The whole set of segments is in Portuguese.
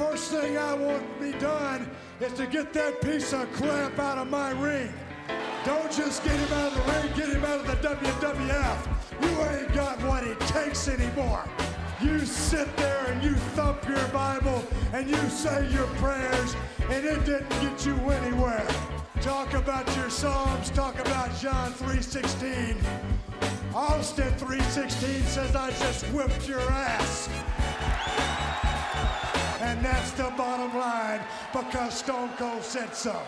first thing I want to be done is to get that piece of crap out of my ring. Don't just get him out of the ring, get him out of the WWF. You ain't got what it takes anymore. You sit there and you thump your Bible and you say your prayers, and it didn't get you anywhere. Talk about your Psalms, talk about John 3.16. Austin 3.16 says I just whipped your ass. And that's the bottom line because Stone Cold said so.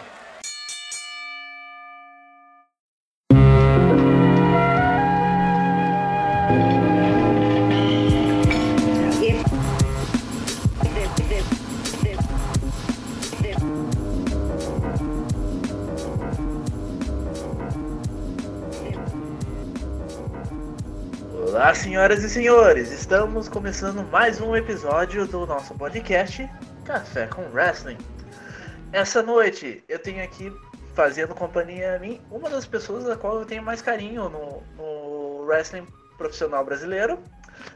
Olá, senhoras e senhores! Estamos começando mais um episódio do nosso podcast Café com Wrestling. Essa noite eu tenho aqui fazendo companhia a mim uma das pessoas da qual eu tenho mais carinho no, no wrestling profissional brasileiro,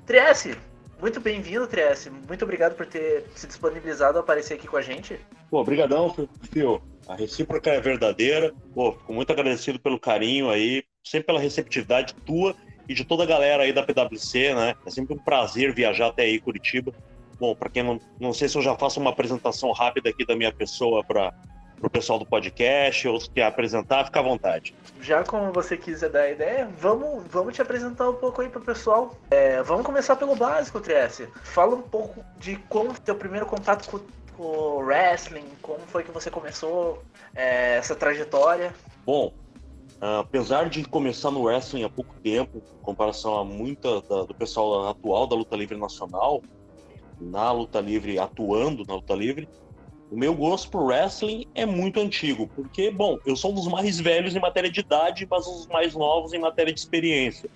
Trieste. Muito bem-vindo, Trieste. Muito obrigado por ter se disponibilizado a aparecer aqui com a gente. Pô, obrigadão, Fio. A recíproca é verdadeira. Pô, fico muito agradecido pelo carinho aí, sempre pela receptividade tua e de toda a galera aí da PwC, né? É sempre um prazer viajar até aí, Curitiba. Bom, para quem não, não sei se eu já faço uma apresentação rápida aqui da minha pessoa para o pessoal do podcast, ou se quer apresentar, fica à vontade. Já como você quiser dar a ideia, vamos, vamos te apresentar um pouco aí pro pessoal. É, vamos começar pelo básico, Trieste. Fala um pouco de como foi teu primeiro contato com, o wrestling, como foi que você começou é, essa trajetória. Bom, apesar de começar no wrestling há pouco tempo, em comparação a muita da, do pessoal atual da luta livre nacional, na luta livre, atuando na luta livre, o meu gosto por wrestling é muito antigo, porque, bom, eu sou um dos mais velhos em matéria de idade, mas um dos mais novos em matéria de experiência.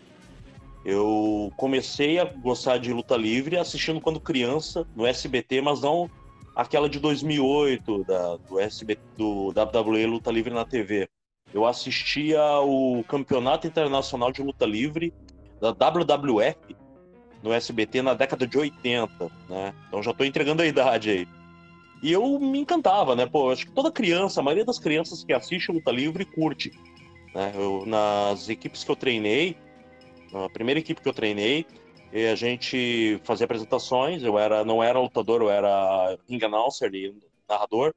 Eu comecei a gostar de luta livre assistindo quando criança, no SBT, mas não aquela de 2008, da, do, SBT, do WWE Luta Livre na TV eu assistia o Campeonato Internacional de Luta Livre da WWF no SBT na década de 80, né? Então já estou entregando a idade aí. E eu me encantava, né? Pô, acho que toda criança, a maioria das crianças que assiste luta livre curte. Né? Eu, nas equipes que eu treinei, na primeira equipe que eu treinei, a gente fazia apresentações, eu era, não era lutador, eu era ring announcer e narrador.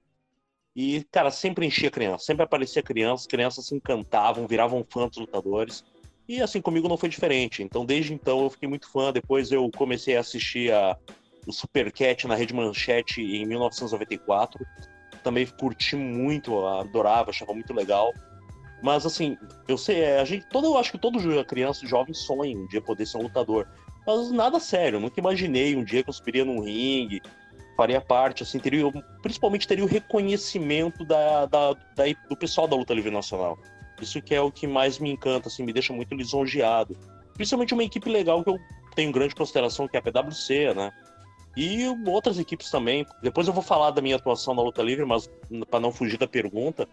E, cara, sempre enchia criança, sempre aparecia criança, crianças se encantavam, viravam fãs dos lutadores. E assim, comigo não foi diferente. Então, desde então, eu fiquei muito fã. Depois eu comecei a assistir a, o Supercat na Rede Manchete em 1994. Também curti muito, adorava, achava muito legal. Mas assim, eu sei, é, a gente, todo, eu acho que todo criança, jovem sonha um dia poder ser um lutador. Mas nada sério, nunca imaginei um dia que eu subiria num ringue, faria parte, assim, teria, principalmente teria o reconhecimento da, da, da, do pessoal da luta livre nacional. Isso que é o que mais me encanta, assim, me deixa muito lisonjeado. Principalmente uma equipe legal que eu tenho grande consideração, que é a PwC, né? E outras equipes também. Depois eu vou falar da minha atuação na luta livre, mas para não fugir da pergunta.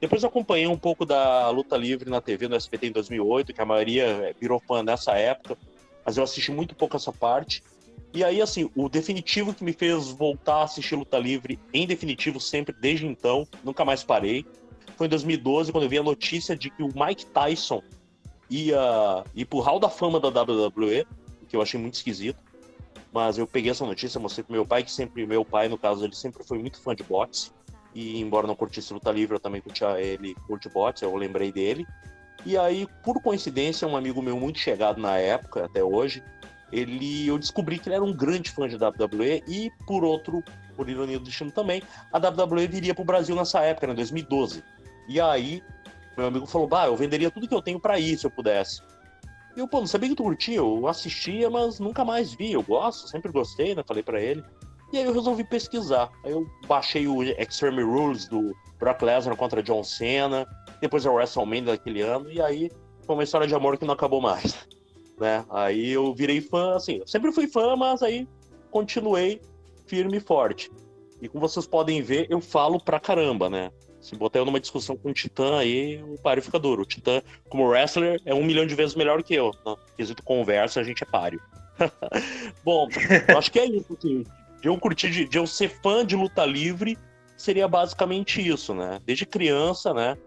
Depois eu acompanhei um pouco da luta livre na TV, no SBT em 2008, que a maioria virou fã nessa época, mas eu assisti muito pouco essa parte. E aí, assim, o definitivo que me fez voltar a assistir luta livre, em definitivo, sempre, desde então, nunca mais parei, foi em 2012, quando eu vi a notícia de que o Mike Tyson ia ir pro Hall da Fama da WWE, que eu achei muito esquisito. Mas eu peguei essa notícia, mostrei pro meu pai, que sempre, meu pai, no caso, ele sempre foi muito fã de boxe. E embora não curtisse luta livre, eu também curtia ele, curte boxe, eu lembrei dele. E aí, por coincidência, um amigo meu muito chegado na época, até hoje, ele, eu descobri que ele era um grande fã de WWE e, por outro, por ironia do destino também, a WWE viria para o Brasil nessa época, em 2012. E aí, meu amigo falou, bah, eu venderia tudo que eu tenho para ir, se eu pudesse. E eu, pô, não sabia que tu curtia, eu assistia, mas nunca mais vi, eu gosto, sempre gostei, né, falei para ele. E aí eu resolvi pesquisar. Aí eu baixei o Extreme Rules do Brock Lesnar contra John Cena, depois o WrestleMania daquele ano, e aí foi uma história de amor que não acabou mais né? Aí eu virei fã, assim, eu sempre fui fã, mas aí continuei firme e forte. E como vocês podem ver, eu falo pra caramba, né? Se botar eu numa discussão com o Titã aí, o páreo fica duro. O Titã, como wrestler, é um milhão de vezes melhor que eu. No quesito conversa, a gente é páreo. Bom, eu acho que é isso, assim. de eu curtir, de, de eu ser fã de luta livre, seria basicamente isso, né? Desde criança, né?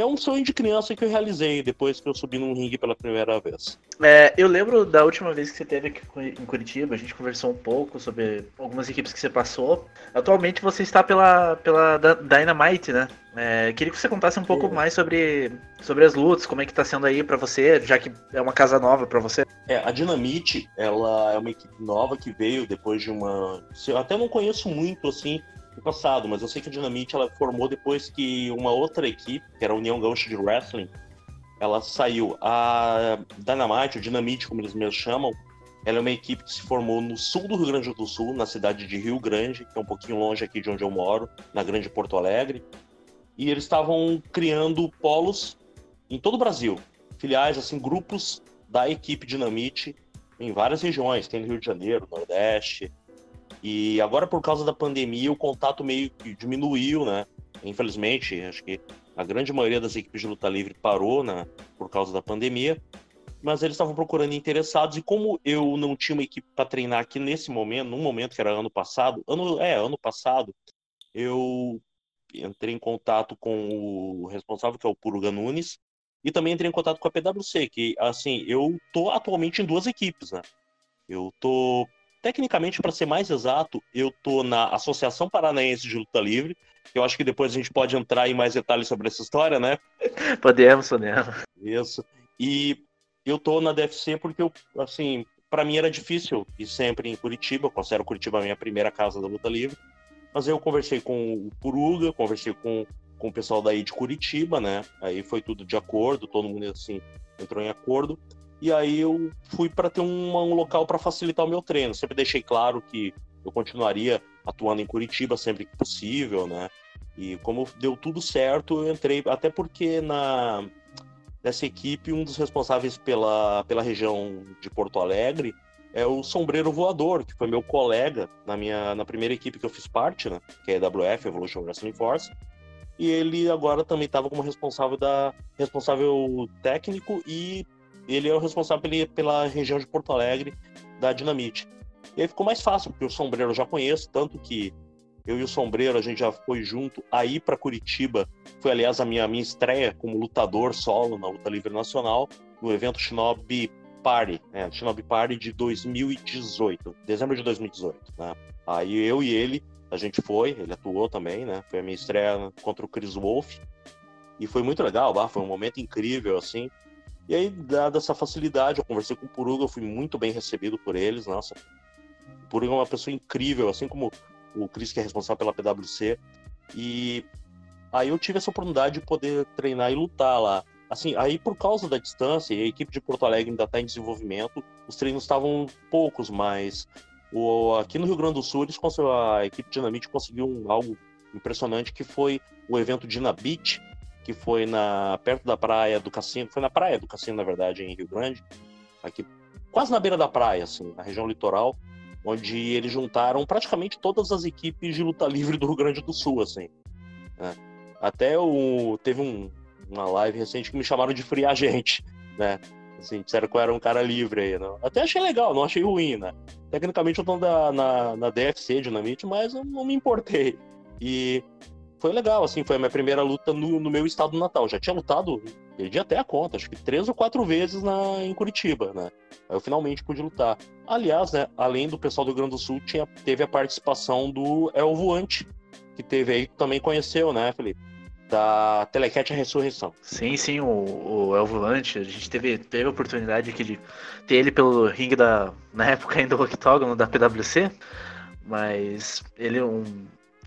É um sonho de criança que eu realizei depois que eu subi num ringue pela primeira vez. É, eu lembro da última vez que você esteve aqui em Curitiba, a gente conversou um pouco sobre algumas equipes que você passou. Atualmente você está pela, pela Dynamite, né? É, queria que você contasse um pouco é. mais sobre, sobre as lutas, como é que está sendo aí para você, já que é uma casa nova para você. É, a Dynamite, ela é uma equipe nova que veio depois de uma... Eu até não conheço muito, assim, no passado, mas eu sei que a Dynamite ela formou depois que uma outra equipe, que era a União Gaúcha de Wrestling, ela saiu. A Dynamite, o Dynamite, como eles mesmos chamam, ela é uma equipe que se formou no sul do Rio Grande do Sul, na cidade de Rio Grande, que é um pouquinho longe aqui de onde eu moro, na Grande Porto Alegre. E eles estavam criando polos em todo o Brasil, filiais, assim, grupos da equipe Dinamite em várias regiões. Tem Rio de Janeiro, Nordeste, e agora, por causa da pandemia, o contato meio que diminuiu, né? Infelizmente, acho que a grande maioria das equipes de luta livre parou, né? Por causa da pandemia. Mas eles estavam procurando interessados, e como eu não tinha uma equipe para treinar aqui nesse momento, num momento que era ano passado, ano, é, ano passado, eu entrei em contato com o responsável, que é o Puruga Nunes, e também entrei em contato com a PwC, que, assim, eu tô atualmente em duas equipes, né? Eu tô Tecnicamente, para ser mais exato, eu tô na Associação Paranaense de Luta Livre, eu acho que depois a gente pode entrar em mais detalhes sobre essa história, né? Podemos, podemos. Isso. E eu tô na DFC porque eu, assim, para mim era difícil ir sempre em Curitiba, eu considero Curitiba a minha primeira casa da luta livre. Mas eu conversei com o Puruga, conversei com, com o pessoal daí de Curitiba, né? Aí foi tudo de acordo, todo mundo assim entrou em acordo. E aí eu fui para ter um, um local para facilitar o meu treino. Sempre deixei claro que eu continuaria atuando em Curitiba sempre que possível, né? E como deu tudo certo, eu entrei, até porque na nessa equipe um dos responsáveis pela, pela região de Porto Alegre é o Sombreiro Voador, que foi meu colega na minha na primeira equipe que eu fiz parte, né? Que é a EWF, Evolution Wrestling Force. E ele agora também estava como responsável da responsável técnico e ele é o responsável pela região de Porto Alegre da Dinamite. E aí ficou mais fácil, porque o Sombreiro eu já conheço, tanto que eu e o Sombreiro, a gente já foi junto aí para Curitiba. Foi, aliás, a minha, minha estreia como lutador solo na Luta Livre Nacional, no evento Shinobi Party, né? Shinobi Party de 2018, dezembro de 2018. Né? Aí eu e ele, a gente foi, ele atuou também, né? Foi a minha estreia contra o Chris Wolf. E foi muito legal, foi um momento incrível, assim. E aí, dada essa facilidade, eu conversei com o Puruga, eu fui muito bem recebido por eles, nossa. O Puruga é uma pessoa incrível, assim como o Chris, que é responsável pela PwC. E aí eu tive essa oportunidade de poder treinar e lutar lá. Assim, aí por causa da distância, a equipe de Porto Alegre ainda está em desenvolvimento, os treinos estavam poucos, mas o, aqui no Rio Grande do Sul, eles a equipe Dinamite conseguiu um, algo impressionante, que foi o evento Dinabit, que foi na perto da praia do Cassino, foi na praia do Cassino, na verdade, em Rio Grande, aqui quase na beira da praia, assim, na região litoral, onde eles juntaram praticamente todas as equipes de luta livre do Rio Grande do Sul, assim. Né? Até o teve um, uma live recente que me chamaram de free agente, né? Assim, disseram que eu era um cara livre aí, né? Até achei legal, não achei ruim, né? Tecnicamente eu tô na, na, na DFC Dinamite, mas eu não me importei. E foi legal, assim, foi a minha primeira luta no, no meu estado natal. Já tinha lutado, perdi até a conta, acho que três ou quatro vezes na, em Curitiba, né? Aí eu finalmente pude lutar. Aliás, né, além do pessoal do Rio Grande do Sul, tinha, teve a participação do El Voante, que teve aí, que também conheceu, né, Felipe? Da Telecat Ressurreição. Sim, sim, o, o El Volante, a gente teve, teve a oportunidade aqui de ter ele pelo ringue da, na época ainda do octógono da PwC, mas ele é um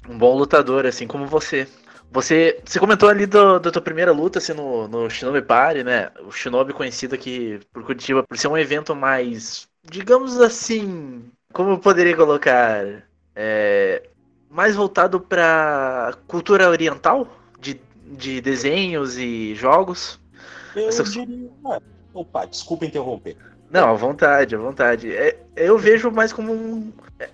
um bom lutador, assim como você. Você, você comentou ali do, da tua primeira luta assim, no, no Shinobi Party, né? O Shinobi conhecido aqui por Curitiba por ser um evento mais, digamos assim, como eu poderia colocar, é, mais voltado para cultura oriental, de, de desenhos e jogos. Eu Essa... diria. Ah, opa, desculpa interromper. Não, à vontade, à vontade. É, eu vejo mais como um.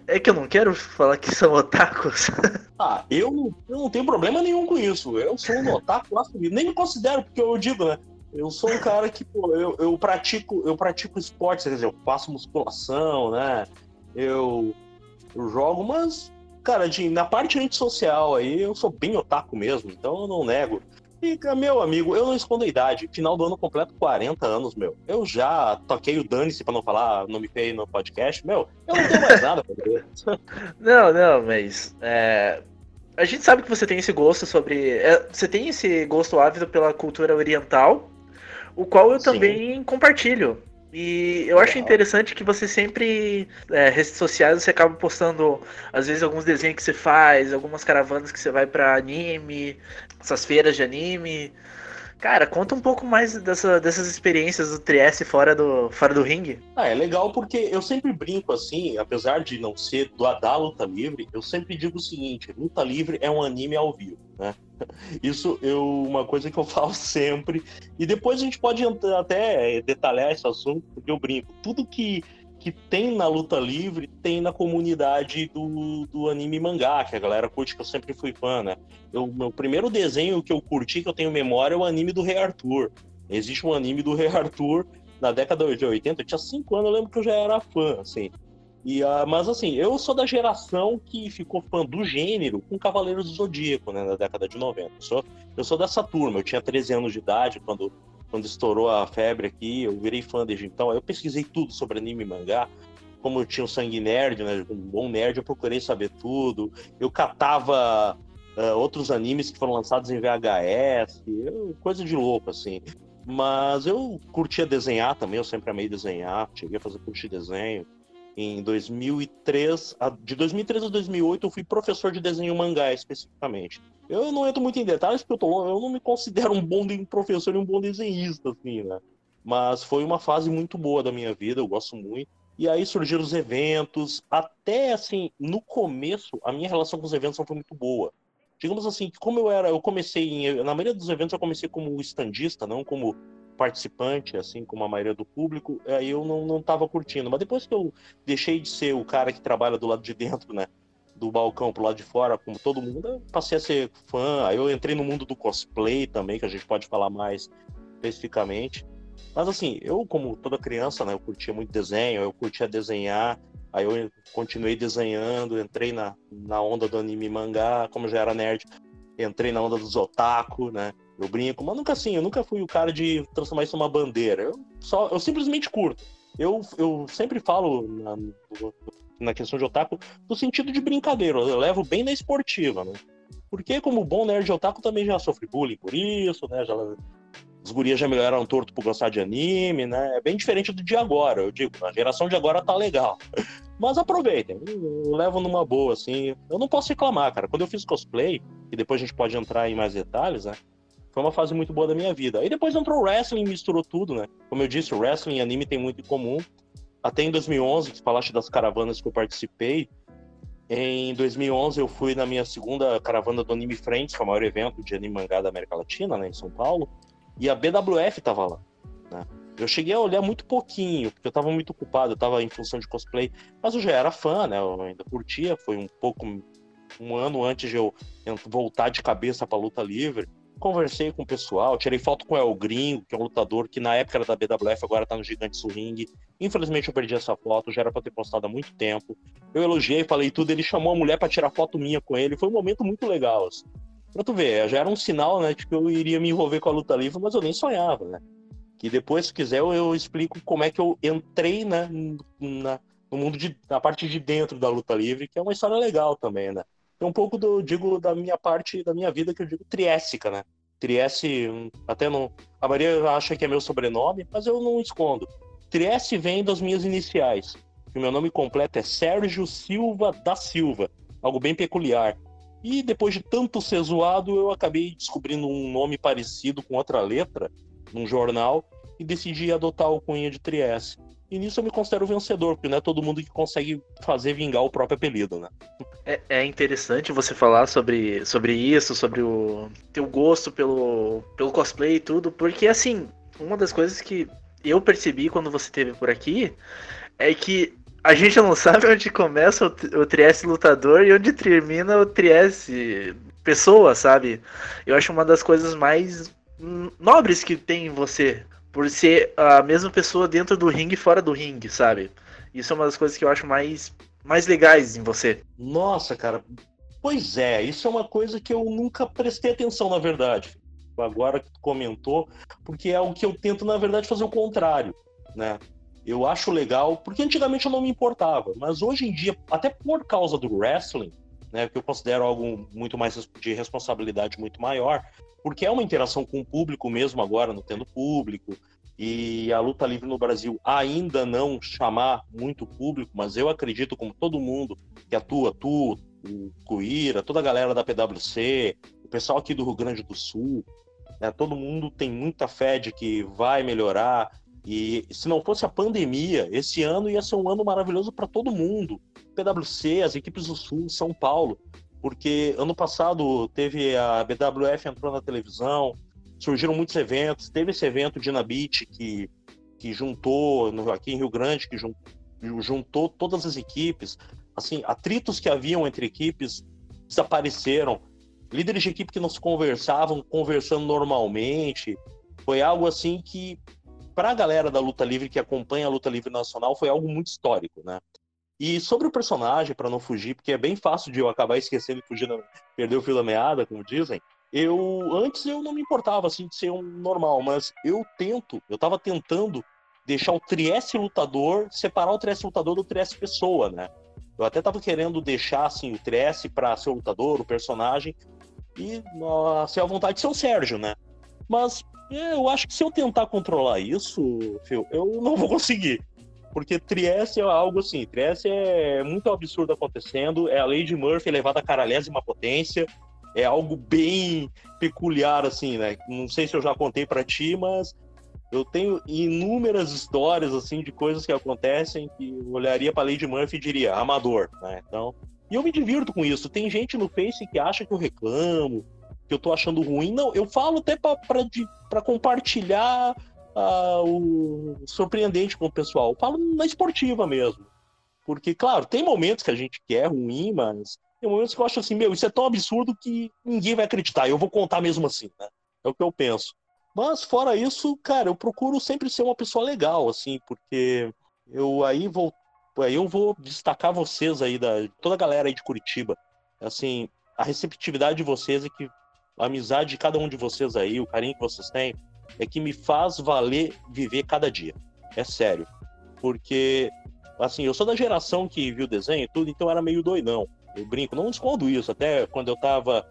É, que eu não quero falar que são otakus. Ah, eu, eu não tenho problema nenhum com isso. Eu sou um otaku assumido. Nem me considero, porque eu digo, né? Eu sou um cara que, pô, eu, eu pratico, eu pratico esportes, quer dizer, eu faço musculação, né? Eu Eu jogo, mas, cara, de, na parte antissocial aí, eu sou bem otaku mesmo, então eu não nego. E, meu amigo, eu não escondo a idade. Final do ano completo, 40 anos, meu. Eu já toquei o dane-se pra não falar nome feio no podcast. Meu, eu não tenho mais nada pra ver. Não, não, mas. É... A gente sabe que você tem esse gosto sobre. É, você tem esse gosto ávido pela cultura oriental, o qual eu Sim. também compartilho. E eu acho interessante que você sempre, é, redes sociais, você acaba postando, às vezes, alguns desenhos que você faz, algumas caravanas que você vai para anime, essas feiras de anime. Cara, conta um pouco mais dessa, dessas experiências do Trieste fora do, fora do ringue. Ah, é legal porque eu sempre brinco assim, apesar de não ser do, da luta livre, eu sempre digo o seguinte: luta livre é um anime ao vivo, né? Isso é uma coisa que eu falo sempre. E depois a gente pode até detalhar esse assunto, porque eu brinco. Tudo que que tem na luta livre, tem na comunidade do, do anime mangá, que a galera curte, que eu sempre fui fã, né? Eu, meu primeiro desenho que eu curti, que eu tenho memória, é o anime do Rei Arthur. Existe um anime do Rei Arthur na década de 80, eu tinha 5 anos, eu lembro que eu já era fã, assim. E, uh, mas assim, eu sou da geração que ficou fã do gênero com Cavaleiros do Zodíaco, né, na década de 90. Eu sou, eu sou dessa turma, eu tinha 13 anos de idade quando quando estourou a febre aqui, eu virei fã desde então. Eu pesquisei tudo sobre anime e mangá. Como eu tinha um sangue nerd, né, um bom nerd, eu procurei saber tudo. Eu catava uh, outros animes que foram lançados em VHS, eu, coisa de louco, assim. Mas eu curtia desenhar também, eu sempre amei desenhar, cheguei a fazer curso de desenho. Em 2003, de 2003 a 2008, eu fui professor de desenho mangá especificamente. Eu não entro muito em detalhes, porque eu, tô, eu não me considero um bom professor e um bom desenhista, assim, né? Mas foi uma fase muito boa da minha vida, eu gosto muito. E aí surgiram os eventos, até assim, no começo, a minha relação com os eventos não foi muito boa. Digamos assim, como eu era, eu comecei, em, na maioria dos eventos eu comecei como estandista, não como participante, assim como a maioria do público, aí eu não, não tava curtindo. Mas depois que eu deixei de ser o cara que trabalha do lado de dentro, né? do balcão pro lado de fora, como todo mundo, eu passei a ser fã. Aí eu entrei no mundo do cosplay também, que a gente pode falar mais especificamente. Mas assim, eu, como toda criança, né, eu curtia muito desenho, eu curtia desenhar, aí eu continuei desenhando, entrei na, na onda do anime mangá, como já era nerd, entrei na onda dos otaku, né? Eu brinco, mas nunca assim, eu nunca fui o cara de transformar isso numa bandeira. Eu só, eu simplesmente curto. Eu, eu sempre falo na, na questão de otaku no sentido de brincadeira. Eu levo bem na esportiva, né? Porque, como bom nerd otaku, também já sofre bullying por isso, né? Já, os gurias já melhoraram torto por gostar de anime, né? É bem diferente do de agora. Eu digo, a geração de agora tá legal. Mas aproveitem, eu levo numa boa, assim. Eu não posso reclamar, cara. Quando eu fiz cosplay, e depois a gente pode entrar em mais detalhes, né? Foi uma fase muito boa da minha vida. Aí depois entrou o wrestling e misturou tudo, né? Como eu disse, o wrestling e anime tem muito em comum. Até em 2011, que falaste das caravanas que eu participei, em 2011 eu fui na minha segunda caravana do Anime Friends, que é o maior evento de anime mangá da América Latina, né, em São Paulo, e a BWF estava lá. Né? Eu cheguei a olhar muito pouquinho, porque eu estava muito ocupado, eu estava em função de cosplay, mas eu já era fã, né? Eu ainda curtia, foi um pouco um ano antes de eu voltar de cabeça para luta livre conversei com o pessoal, tirei foto com o El Gringo, que é um lutador que na época era da BWF, agora tá no Gigantes do Ring. Infelizmente eu perdi essa foto, já era pra ter postado há muito tempo. Eu elogiei, falei tudo, ele chamou a mulher para tirar foto minha com ele, foi um momento muito legal, assim. Pra tu ver, já era um sinal, né, de que eu iria me envolver com a luta livre, mas eu nem sonhava, né. Que depois, se quiser, eu, eu explico como é que eu entrei, né, na, no mundo de, na parte de dentro da luta livre, que é uma história legal também, né é um pouco do, digo, da minha parte, da minha vida, que eu digo triéssica, né? Trieste, até não. A Maria acha que é meu sobrenome, mas eu não escondo. Trieste vem das minhas iniciais. O meu nome completo é Sérgio Silva da Silva, algo bem peculiar. E depois de tanto ser zoado, eu acabei descobrindo um nome parecido com outra letra num jornal e decidi adotar o cunha de Trieste. E nisso eu me considero vencedor, porque não é todo mundo que consegue fazer vingar o próprio apelido, né? É, é interessante você falar sobre, sobre isso, sobre o teu gosto pelo, pelo cosplay e tudo, porque assim, uma das coisas que eu percebi quando você esteve por aqui é que a gente não sabe onde começa o, o Trieste lutador e onde termina o Trieste pessoa, sabe? Eu acho uma das coisas mais nobres que tem em você por ser a mesma pessoa dentro do ringue e fora do ringue, sabe? Isso é uma das coisas que eu acho mais mais legais em você? Nossa, cara. Pois é, isso é uma coisa que eu nunca prestei atenção, na verdade. Agora que tu comentou, porque é algo que eu tento, na verdade, fazer o contrário, né? Eu acho legal, porque antigamente eu não me importava, mas hoje em dia, até por causa do wrestling, né, que eu considero algo muito mais de responsabilidade muito maior, porque é uma interação com o público mesmo agora, não tendo público, e a luta livre no Brasil ainda não chamar muito público, mas eu acredito, como todo mundo que atua, tu, o Cuíra, toda a galera da PwC, o pessoal aqui do Rio Grande do Sul, né, todo mundo tem muita fé de que vai melhorar, e se não fosse a pandemia, esse ano ia ser um ano maravilhoso para todo mundo. PwC, as equipes do Sul, São Paulo, porque ano passado teve a BWF entrou na televisão, surgiram muitos eventos, teve esse evento Beach que, que juntou no, aqui em Rio Grande, que juntou todas as equipes, assim, atritos que haviam entre equipes desapareceram, líderes de equipe que não se conversavam, conversando normalmente, foi algo assim que para a galera da luta livre que acompanha a luta livre nacional foi algo muito histórico, né? E sobre o personagem, para não fugir, porque é bem fácil de eu acabar esquecendo e fugir, perder o fio da meada, como dizem. Eu antes eu não me importava assim de ser um normal, mas eu tento, eu tava tentando deixar o Trieste lutador, separar o Trieste lutador do Trieste pessoa, né? Eu até tava querendo deixar assim o Trieste para ser o lutador, o personagem e ser a vontade de ser o Sérgio, né? Mas é, eu acho que se eu tentar controlar isso, eu não vou conseguir. Porque Trieste é algo assim, Trieste é muito absurdo acontecendo, é a de Murphy elevada à caralhésima potência, é algo bem peculiar, assim, né? Não sei se eu já contei para ti, mas eu tenho inúmeras histórias, assim, de coisas que acontecem que eu olharia pra de Murphy e diria, amador, né? Então, e eu me divirto com isso. Tem gente no Face que acha que eu reclamo, que eu tô achando ruim. Não, eu falo até para compartilhar uh, o surpreendente com o pessoal. Eu falo na esportiva mesmo. Porque, claro, tem momentos que a gente quer ruim, mas tem momentos que eu acho assim, meu, isso é tão absurdo que ninguém vai acreditar. Eu vou contar mesmo assim, né? É o que eu penso. Mas, fora isso, cara, eu procuro sempre ser uma pessoa legal, assim, porque eu aí vou. Aí eu vou destacar vocês aí, da, toda a galera aí de Curitiba. Assim, a receptividade de vocês é que a amizade de cada um de vocês aí, o carinho que vocês têm, é que me faz valer viver cada dia. É sério. Porque, assim, eu sou da geração que viu desenho e tudo, então era meio doidão. Eu brinco, não escondo isso. Até quando eu tava.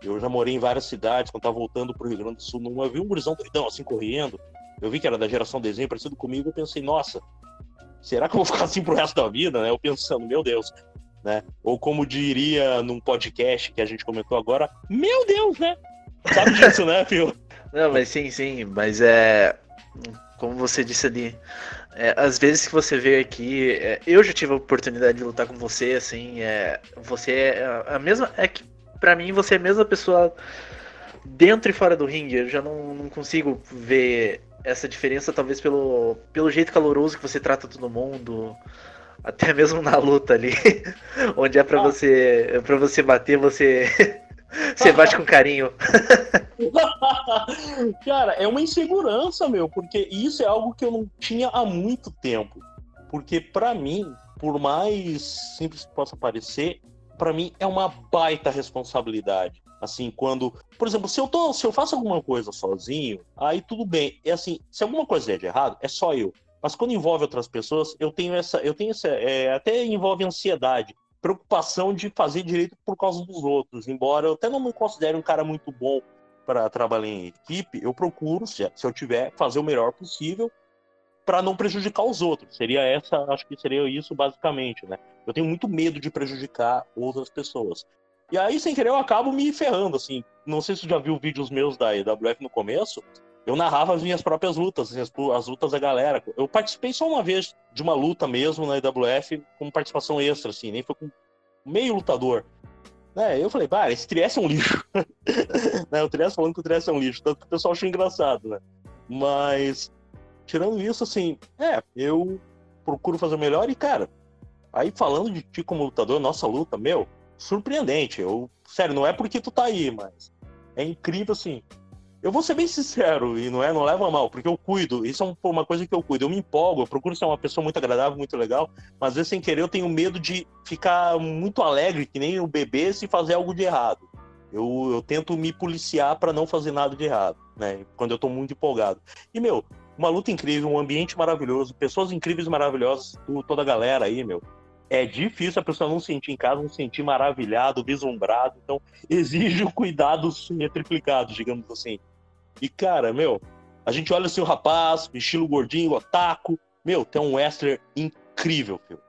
Eu já morei em várias cidades, quando eu tava voltando pro Rio Grande do Sul, não vi um gurizão doidão assim correndo. Eu vi que era da geração desenho, parecido comigo, eu pensei, nossa, será que eu vou ficar assim pro resto da vida, né? Eu pensando, meu Deus, né? Ou como diria num podcast que a gente comentou agora, meu Deus, né? Sabe disso, né, Phil? Não, mas sim, sim, mas é. Como você disse ali, é, às vezes que você vê aqui, é, eu já tive a oportunidade de lutar com você, assim, é, você é a mesma. É que pra mim você é a mesma pessoa dentro e fora do ringue. Eu já não, não consigo ver essa diferença, talvez pelo, pelo jeito caloroso que você trata todo mundo. Até mesmo na luta ali, onde é para ah. você para você bater, você você bate com carinho. Cara, é uma insegurança, meu, porque isso é algo que eu não tinha há muito tempo. Porque para mim, por mais simples que possa parecer, para mim é uma baita responsabilidade. Assim, quando, por exemplo, se eu tô, se eu faço alguma coisa sozinho, aí tudo bem. É assim, se alguma coisa é de errado, é só eu. Mas quando envolve outras pessoas, eu tenho essa, eu tenho essa, é, até envolve ansiedade, preocupação de fazer direito por causa dos outros. Embora eu até não me considere um cara muito bom para trabalhar em equipe, eu procuro, se, eu tiver, fazer o melhor possível para não prejudicar os outros. Seria essa, acho que seria isso basicamente, né? Eu tenho muito medo de prejudicar outras pessoas. E aí, sem querer, eu acabo me ferrando, assim. Não sei se você já viu vídeos meus da EWF no começo, eu narrava as minhas próprias lutas, as, as, lutas da galera. Eu participei só uma vez de uma luta mesmo na IWF, com participação extra, assim, nem foi com meio lutador. É, eu falei, pá, esse Trieste é um lixo. né, o Trieste falando que o Trieste é um lixo, tanto que o pessoal achou engraçado, né? Mas, tirando isso, assim, é, eu procuro fazer o melhor e, cara, aí falando de ti como lutador, nossa luta, meu, surpreendente. Eu, sério, não é porque tu tá aí, mas é incrível, assim, eu vou ser bem sincero, e não é, não leva mal, porque eu cuido, isso é uma coisa que eu cuido, eu me empolgo, eu procuro ser uma pessoa muito agradável, muito legal, mas às vezes sem querer eu tenho medo de ficar muito alegre, que nem o bebê, se fazer algo de errado. Eu, eu tento me policiar para não fazer nada de errado, né? Quando eu tô muito empolgado. E, meu, uma luta incrível, um ambiente maravilhoso, pessoas incríveis maravilhosas, toda a galera aí, meu. É difícil a pessoa não sentir em casa, não sentir maravilhado, vislumbrado. Então, exige um cuidado triplicado, digamos assim. E, cara, meu, a gente olha assim o rapaz, estilo gordinho, otaku. Meu, tem um wrestler incrível, filho.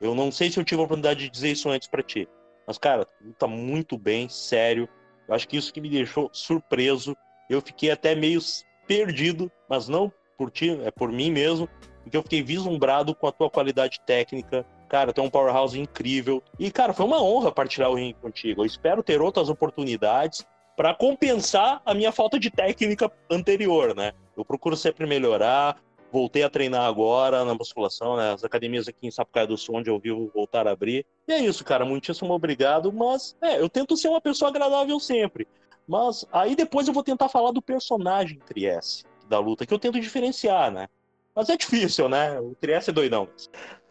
Eu não sei se eu tive a oportunidade de dizer isso antes para ti. Mas, cara, luta muito bem, sério. Eu acho que isso que me deixou surpreso. Eu fiquei até meio perdido, mas não por ti, é por mim mesmo, porque eu fiquei vislumbrado com a tua qualidade técnica. Cara, tu é um powerhouse incrível. E, cara, foi uma honra partilhar o ringue contigo. Eu espero ter outras oportunidades para compensar a minha falta de técnica anterior, né? Eu procuro sempre melhorar. Voltei a treinar agora na musculação, né? As academias aqui em Sapucaia do Sul, onde eu vivo, voltar a abrir. E é isso, cara. Muitíssimo obrigado. Mas, é, eu tento ser uma pessoa agradável sempre. Mas aí depois eu vou tentar falar do personagem Trieste da luta, que eu tento diferenciar, né? Mas é difícil, né? O Trieste é doidão.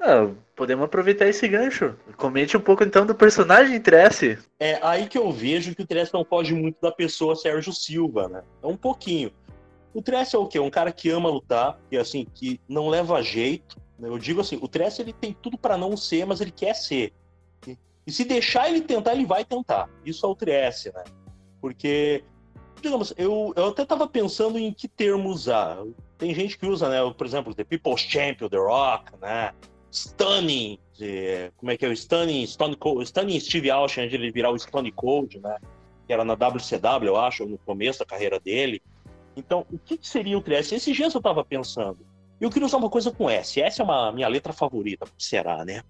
Ah, podemos aproveitar esse gancho. Comente um pouco então do personagem Trieste. É aí que eu vejo que o Trieste não foge muito da pessoa Sérgio Silva, né? É um pouquinho. O Trieste é o quê? Um cara que ama lutar, que assim, que não leva jeito. Né? Eu digo assim, o Trieste ele tem tudo para não ser, mas ele quer ser. E se deixar ele tentar, ele vai tentar. Isso é o Trieste, né? Porque digamos, eu, eu até estava pensando em que termo usar. Tem gente que usa, né, por exemplo, The People's Champion, The Rock, né, Stunning, de, como é que é o Stunning, Stone Cold, Stunning Steve Austin, antes de ele virar o Stone Cold, né, que era na WCW, eu acho, no começo da carreira dele. Então, o que, que seria o Trieste? Esses dias eu estava pensando. Eu queria usar uma coisa com S. S é uma minha letra favorita, será, né?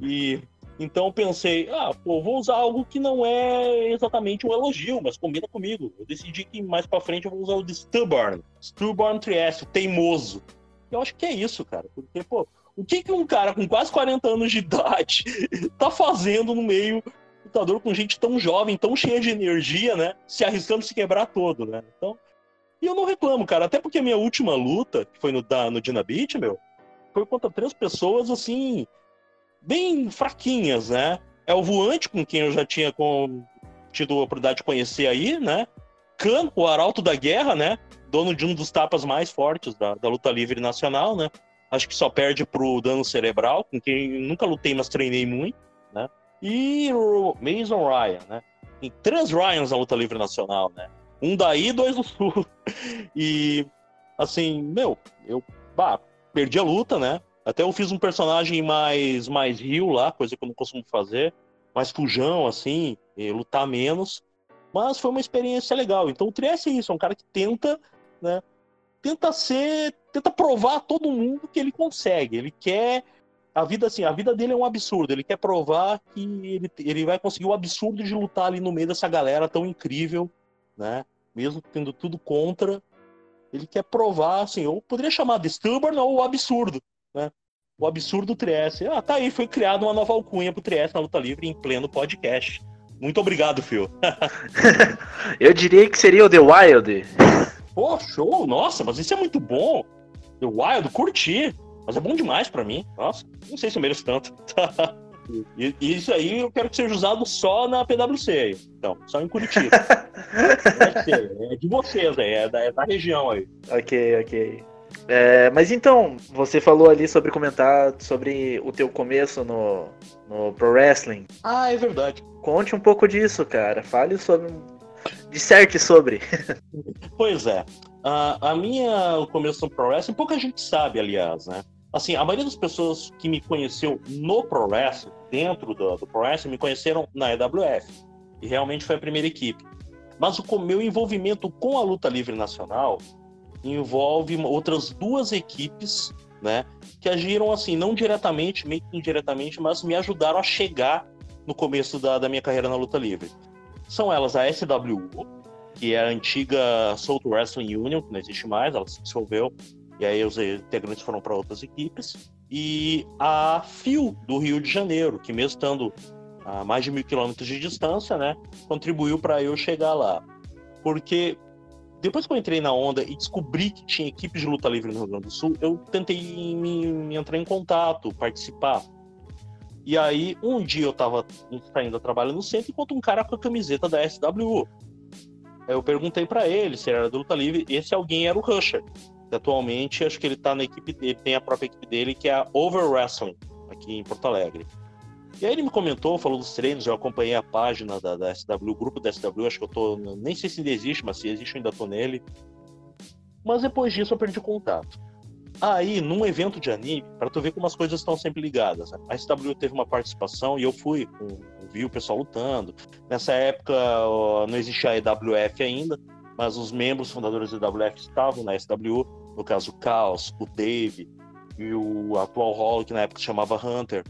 E então pensei, ah, pô, vou usar algo que não é exatamente um elogio, mas combina comigo. Eu decidi que mais para frente eu vou usar o de Stubborn. Stubborn Trieste, teimoso. Eu acho que é isso, cara. Porque, pô, o que, que um cara com quase 40 anos de idade tá fazendo no meio lutador com gente tão jovem, tão cheia de energia, né? Se arriscando se quebrar todo, né? Então, e eu não reclamo, cara. Até porque a minha última luta, que foi no, da, no Dina meu, foi contra três pessoas, assim, bem fraquinhas, né? É o Voante, com quem eu já tinha com, tido a oportunidade de conhecer aí, né? Khan, o arauto da guerra, né? Dono de um dos tapas mais fortes da, da luta livre nacional, né? Acho que só perde pro dano cerebral, com quem nunca lutei, mas treinei muito, né? E o Mason Ryan, né? Tem três Ryans na luta livre nacional, né? Um daí, dois do sul. e, assim, meu, eu bah, perdi a luta, né? Até eu fiz um personagem mais, mais rio lá, coisa que eu não costumo fazer. Mais fujão, assim, lutar menos. Mas foi uma experiência legal. Então o Trieste é isso, é um cara que tenta, né? Tenta ser. Tenta provar a todo mundo que ele consegue. Ele quer. A vida, assim, a vida dele é um absurdo. Ele quer provar que ele, ele vai conseguir o absurdo de lutar ali no meio dessa galera tão incrível, né? Mesmo tendo tudo contra. Ele quer provar, assim, ou poderia chamar de stubborn ou absurdo? O absurdo Trieste. Ah, tá aí, foi criada uma nova alcunha pro Trieste na luta livre em pleno podcast. Muito obrigado, Phil. Eu diria que seria o The Wild. Pô, show! Nossa, mas isso é muito bom. The Wild, curti. Mas é bom demais para mim. Nossa, não sei se eu mereço tanto. E, isso aí eu quero que seja usado só na PWC. Então, só em Curitiba. é de vocês aí, é da, é da região aí. Ok, ok. É, mas então, você falou ali sobre comentar sobre o teu começo no, no Pro Wrestling. Ah, é verdade. Conte um pouco disso, cara. Fale sobre. Disserte sobre. pois é. A, a minha o começo no Pro Wrestling, pouca gente sabe, aliás, né? Assim, a maioria das pessoas que me conheceu no Pro Wrestling, dentro do, do Pro Wrestling, me conheceram na EWF. E realmente foi a primeira equipe. Mas o meu envolvimento com a luta livre nacional envolve outras duas equipes, né, que agiram assim, não diretamente, meio que indiretamente, mas me ajudaram a chegar no começo da, da minha carreira na luta livre. São elas a SWU, que é a antiga Soul Wrestling Union, que não existe mais, ela se dissolveu, e aí os integrantes foram para outras equipes, e a FIO, do Rio de Janeiro, que mesmo estando a mais de mil quilômetros de distância, né, contribuiu para eu chegar lá. Porque depois que eu entrei na onda e descobri que tinha equipes de luta livre no Rio Grande do Sul, eu tentei me, me entrar em contato, participar. E aí, um dia eu tava saindo a trabalho no centro enquanto um cara com a camiseta da SW. Eu perguntei para ele se ele era do Luta Livre. Esse alguém era o Rusher. Atualmente, acho que ele tá na equipe dele, tem a própria equipe dele, que é a Over Wrestling, aqui em Porto Alegre. E aí ele me comentou, falou dos treinos, eu acompanhei a página da, da SW, o grupo da SW, acho que eu tô. Nem sei se ainda existe, mas se existe, eu ainda tô nele. Mas depois disso eu perdi contato. Aí, num evento de anime, para tu ver como as coisas estão sempre ligadas, né? a SW teve uma participação e eu fui, vi o pessoal lutando. Nessa época não existia a EWF ainda, mas os membros fundadores da EWF estavam na SW, no caso o Chaos, o Dave e o atual Hall, que na época se chamava Hunter.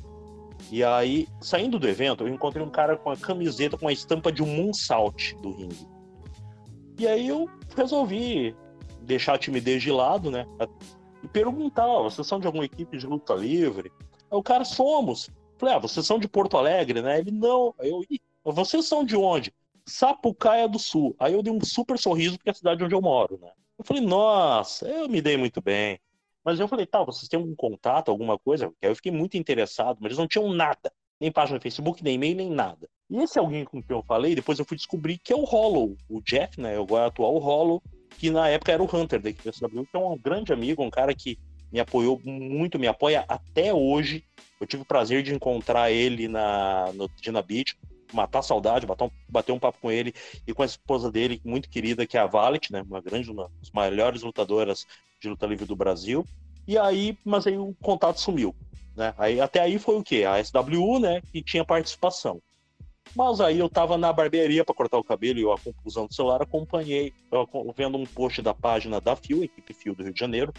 E aí, saindo do evento, eu encontrei um cara com a camiseta com a estampa de um moonsault do ringue. E aí eu resolvi deixar a timidez de lado, né? E perguntar, vocês são de alguma equipe de luta livre? Aí o cara, somos. Falei, ah, vocês são de Porto Alegre, né? Ele, não. Aí eu, vocês são de onde? Sapucaia do Sul. Aí eu dei um super sorriso, porque é a cidade onde eu moro, né? Eu falei, nossa, eu me dei muito bem. Mas eu falei, tá, vocês têm algum contato, alguma coisa? Porque aí eu fiquei muito interessado, mas eles não tinham nada. Nem página no Facebook, nem e-mail, nem nada. E esse alguém com quem eu falei, depois eu fui descobrir que é o Hollow, o Jeff, né? O atual Hollow, que na época era o Hunter da equipe SW, que é um grande amigo, um cara que me apoiou muito, me apoia até hoje. Eu tive o prazer de encontrar ele na, no Dina Beach, matar saudade, bater um, bater um papo com ele e com a esposa dele, muito querida, que é a Valet, né? Uma grande, uma das maiores lutadoras de luta livre do Brasil. E aí, mas aí o contato sumiu. Né? Aí, até aí foi o quê? A SWU, né? Que tinha participação. Mas aí eu tava na barbearia para cortar o cabelo e eu, a conclusão do celular, acompanhei, eu, vendo um post da página da Fio, equipe Fio do Rio de Janeiro.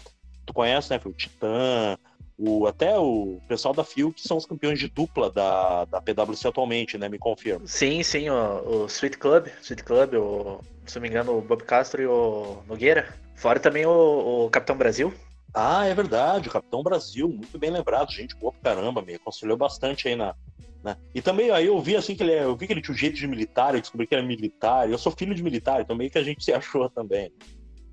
Tu conhece, né? Foi o Titã, o, até o pessoal da Fio, que são os campeões de dupla da, da PwC atualmente, né? Me confirma. Sim, sim, o, o Sweet Club, Sweet Club, o, se não me engano, o Bob Castro e o Nogueira. Fora também o, o Capitão Brasil. Ah, é verdade, o Capitão Brasil, muito bem lembrado, gente boa pra caramba, me aconselhou bastante aí na. Né? E também aí eu vi assim que ele, eu vi que ele tinha um jeito de militar, eu descobri que era militar, eu sou filho de militar, então meio que a gente se achou também.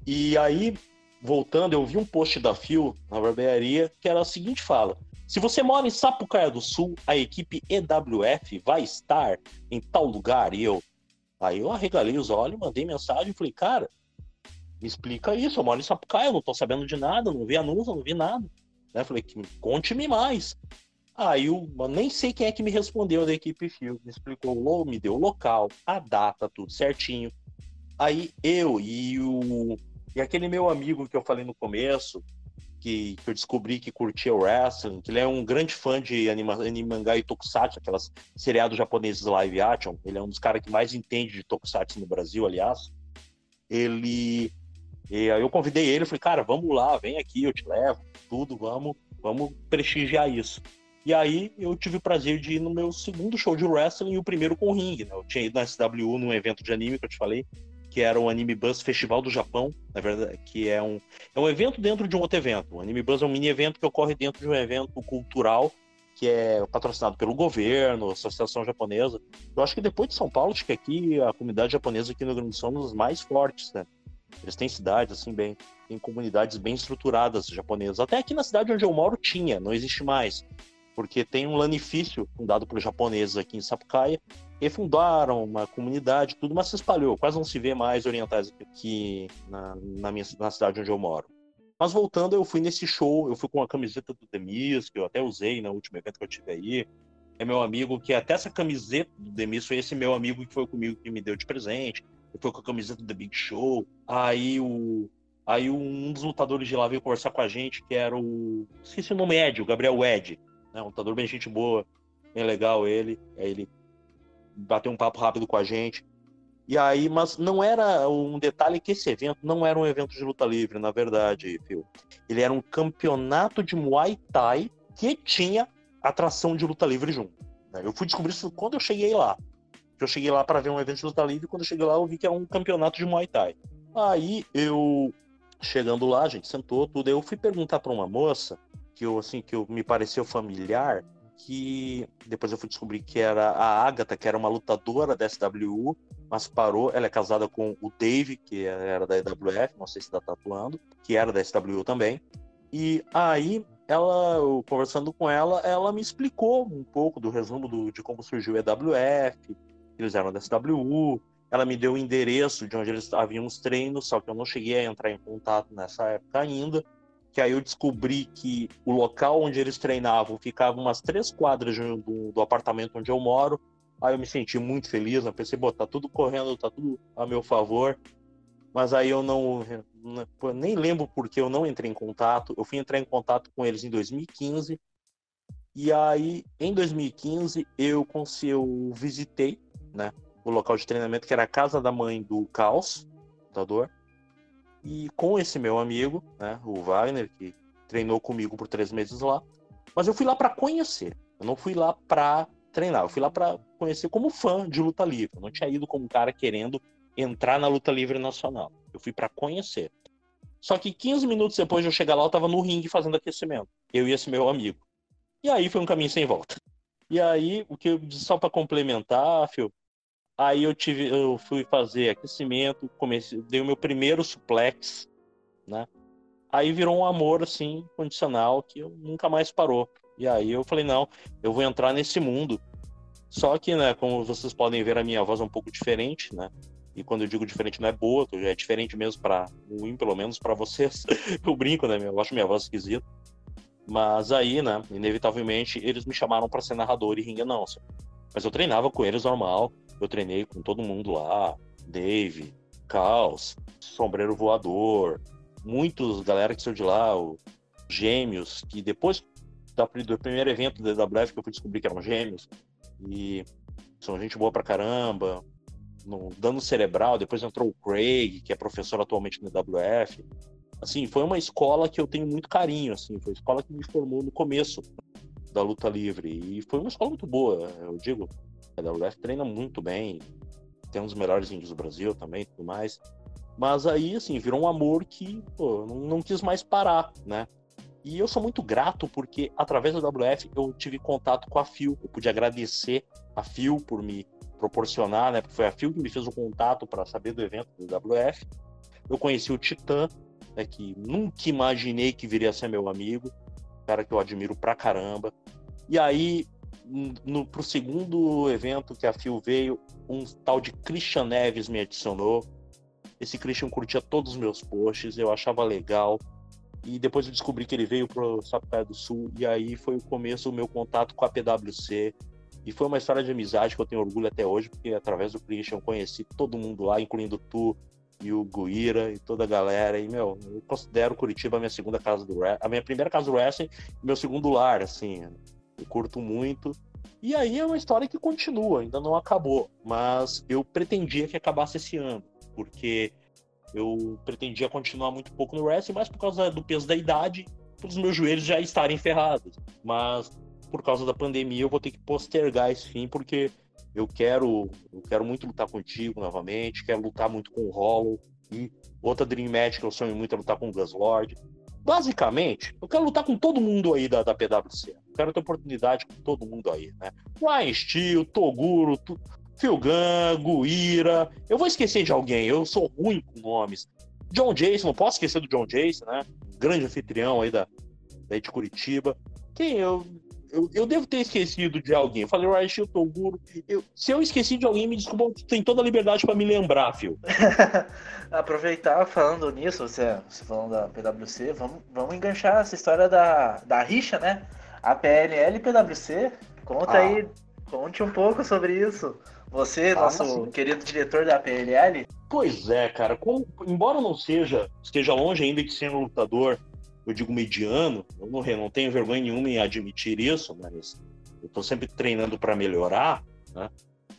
E aí, voltando, eu vi um post da Fio na barbearia que era a seguinte fala: se você mora em Sapucaia do Sul, a equipe EWF vai estar em tal lugar. E eu, aí eu arregalei os olhos, mandei mensagem e falei, cara, me explica isso, eu moro em Sapucaia, não tô sabendo de nada, não vi anúncio, não vi nada. Né? Falei, conte-me mais. Aí eu nem sei quem é que me respondeu da equipe Fio, me explicou, me deu o local, a data, tudo certinho. Aí eu e o e aquele meu amigo que eu falei no começo, que, que eu descobri que curtia o wrestling, que ele é um grande fã de anima, anime mangá e tokusatsu, aquelas seriados japoneses live action. Ele é um dos caras que mais entende de tokusatsu no Brasil, aliás. Ele e aí eu convidei ele, falei, cara, vamos lá, vem aqui, eu te levo, tudo, vamos, vamos prestigiar isso. E aí eu tive o prazer de ir no meu segundo show de wrestling e o primeiro com ring, né? Eu tinha ido na SW num evento de anime que eu te falei, que era o Anime Buzz Festival do Japão, na verdade, que é um, é um evento dentro de um outro evento. O Anime Buzz é um mini evento que ocorre dentro de um evento cultural que é patrocinado pelo governo, associação japonesa. Eu acho que depois de São Paulo, acho que aqui a comunidade japonesa aqui no Rio Grande do Sul é uma das mais fortes, né? Eles têm cidades, assim, bem. Tem comunidades bem estruturadas japonesas. Até aqui na cidade onde eu moro tinha, não existe mais. Porque tem um lanifício fundado por japoneses aqui em Sapucaia. E fundaram uma comunidade, tudo, mas se espalhou. Quase não se vê mais orientais aqui na, na, minha, na cidade onde eu moro. Mas voltando, eu fui nesse show, eu fui com a camiseta do Demis, que eu até usei no último evento que eu tive aí. É meu amigo que até essa camiseta do Demis foi esse meu amigo que foi comigo que me deu de presente foi com a camiseta do The Big Show. Aí o. Aí um dos lutadores de lá veio conversar com a gente, que era o. Esqueci o nome Ed, o Gabriel Ed. Né? Um lutador bem gente boa, bem legal ele. Aí ele bateu um papo rápido com a gente. E aí, mas não era um detalhe que esse evento não era um evento de luta livre, na verdade, Phil. Ele era um campeonato de Muay Thai que tinha atração de luta livre junto. Né? Eu fui descobrir isso quando eu cheguei lá eu cheguei lá para ver um evento de luta livre, quando eu cheguei lá eu vi que era um campeonato de Muay Thai. Aí eu, chegando lá, a gente sentou tudo, eu fui perguntar para uma moça, que eu, assim, que eu, me pareceu familiar, que depois eu fui descobrir que era a Agatha, que era uma lutadora da SWU, mas parou. Ela é casada com o Dave, que era da EWF, não sei se está tatuando, que era da SWU também. E aí, ela, eu, conversando com ela, ela me explicou um pouco do resumo do, de como surgiu o EWF, eles eram da SWU. Ela me deu o endereço de onde eles haviam os treinos, só que eu não cheguei a entrar em contato nessa época ainda. Que aí eu descobri que o local onde eles treinavam ficava umas três quadras do, do apartamento onde eu moro. Aí eu me senti muito feliz, eu pensei, pô, tá tudo correndo, tá tudo a meu favor. Mas aí eu não, não nem lembro porque eu não entrei em contato. Eu fui entrar em contato com eles em 2015. E aí, em 2015, eu, eu visitei, né, o local de treinamento que era a casa da mãe do Caos, lutador. E com esse meu amigo, né, o Wagner, que treinou comigo por três meses lá. Mas eu fui lá para conhecer. Eu não fui lá para treinar. Eu fui lá para conhecer como fã de luta livre. Eu não tinha ido como um cara querendo entrar na luta livre nacional. Eu fui para conhecer. Só que 15 minutos depois de eu chegar lá, eu tava no ringue fazendo aquecimento. Eu e esse meu amigo. E aí foi um caminho sem volta. E aí, o que eu só para complementar, Phil, aí eu tive, eu fui fazer aquecimento, comecei, dei o meu primeiro suplex, né? Aí virou um amor assim, condicional que eu nunca mais parou. E aí eu falei, não, eu vou entrar nesse mundo. Só que, né, como vocês podem ver, a minha voz é um pouco diferente, né? E quando eu digo diferente, não é boa, é diferente mesmo para ruim, pelo menos para vocês. eu brinco, né? Eu acho minha voz esquisita. Mas aí, né, inevitavelmente, eles me chamaram para ser narrador e ring announcer. Mas eu treinava com eles normal. Eu treinei com todo mundo lá. Dave, Caos, Sombreiro Voador, muitos galera que saiu de lá, o Gêmeos, que depois do primeiro evento da WF que eu fui descobrir que eram gêmeos. E são gente boa pra caramba. No dano cerebral, depois entrou o Craig, que é professor atualmente no WF. Assim, foi uma escola que eu tenho muito carinho, assim, foi a escola que me formou no começo da luta livre. E foi uma escola muito boa, eu digo. A WF treina muito bem, tem um dos melhores índios do Brasil também tudo mais. Mas aí, assim, virou um amor que, pô, não, não quis mais parar, né? E eu sou muito grato porque, através da WF, eu tive contato com a FIO. Eu pude agradecer a FIO por me proporcionar, né? Porque foi a FIO que me fez o contato para saber do evento do WF. Eu conheci o Titã, né, que nunca imaginei que viria a ser meu amigo, cara que eu admiro pra caramba. E aí, no, pro segundo evento que a FIO veio, um tal de Christian Neves me adicionou. Esse Christian curtia todos os meus posts, eu achava legal. E depois eu descobri que ele veio pro Sapucaia do Sul, e aí foi o começo do meu contato com a PwC. E foi uma história de amizade que eu tenho orgulho até hoje, porque através do Christian eu conheci todo mundo lá, incluindo tu e o Guira e toda a galera. E, meu, eu considero Curitiba a minha segunda casa do a minha primeira casa do wrestling meu segundo lar, assim. Eu curto muito. E aí é uma história que continua, ainda não acabou. Mas eu pretendia que acabasse esse ano, porque eu pretendia continuar muito pouco no wrestling, mas por causa do peso da idade, os meus joelhos já estarem ferrados. Mas por causa da pandemia eu vou ter que postergar esse fim, porque eu quero, eu quero muito lutar contigo novamente, quero lutar muito com o Hollow. E outra Dream Match que eu sonho muito é lutar com o Gus Lord. Basicamente, eu quero lutar com todo mundo aí da, da PWC. Eu quero ter oportunidade com todo mundo aí, né? Ryan Steel, Toguro, tu, Filgan, Guira. Eu vou esquecer de alguém, eu sou ruim com nomes. John Jason, não posso esquecer do John Jason, né? Grande anfitrião aí da, daí de Curitiba. Quem eu eu, eu, devo ter esquecido de alguém. Eu falei, Raishi Toguro. Eu, se eu esqueci de alguém, me desculpa, tem toda a liberdade para me lembrar, Phil. Aproveitar falando nisso, você, você falando da PwC, vamos, vamos enganchar essa história da, da rixa, né? A PLL e PwC. Conta ah. aí, conte um pouco sobre isso. Você, ah, nosso sim. querido diretor da PLL. Pois é, cara. Como, embora não seja, esteja longe ainda de ser um lutador eu digo mediano, eu não, não tenho vergonha nenhuma em admitir isso, mas eu estou sempre treinando para melhorar, né?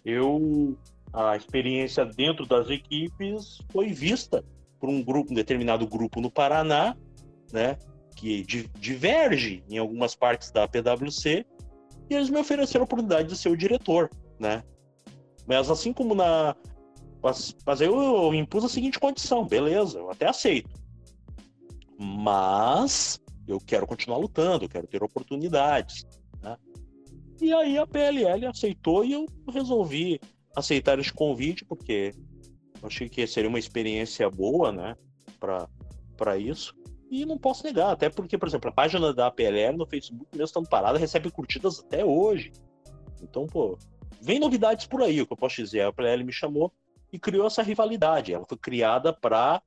Eu a experiência dentro das equipes foi vista por um grupo, um determinado grupo no Paraná, né? Que diverge em algumas partes da PwC e eles me ofereceram a oportunidade de ser o diretor, né? Mas assim como na mas, mas eu, eu impus a seguinte condição, beleza, eu até aceito mas eu quero continuar lutando, quero ter oportunidades. Né? E aí a PLL aceitou e eu resolvi aceitar este convite, porque achei que seria uma experiência boa, né, para isso. E não posso negar, até porque, por exemplo, a página da APLL no Facebook, mesmo estando parada, recebe curtidas até hoje. Então, pô, vem novidades por aí, o que eu posso dizer. A APLL me chamou e criou essa rivalidade. Ela foi criada para,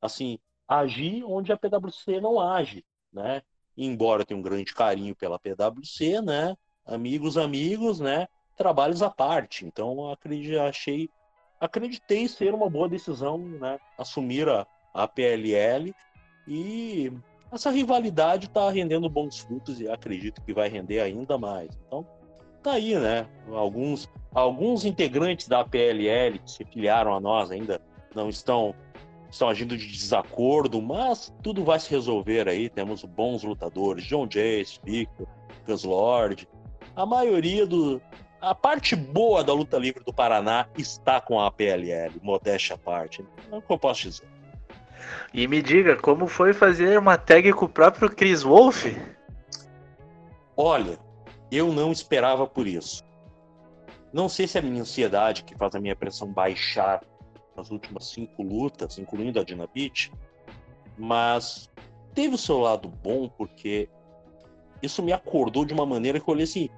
assim, agir onde a PwC não age, né? Embora eu tenha um grande carinho pela PwC, né? Amigos, amigos, né? Trabalhos à parte. Então, acreditei, achei, acreditei ser uma boa decisão, né? Assumir a, a PLL e essa rivalidade está rendendo bons frutos e acredito que vai render ainda mais. Então, tá aí, né? Alguns, alguns integrantes da PLL que se filiaram a nós ainda não estão estão agindo de desacordo, mas tudo vai se resolver aí. Temos bons lutadores, John Jace, Victor, Gus Lord. A maioria do. A parte boa da luta livre do Paraná está com a PLL, modéstia à parte. É o que eu posso dizer. E me diga, como foi fazer uma tag com o próprio Chris Wolf? Olha, eu não esperava por isso. Não sei se é a minha ansiedade que faz a minha pressão baixar nas últimas cinco lutas, incluindo a Dinamite, mas teve o seu lado bom porque isso me acordou de uma maneira que eu olhei assim.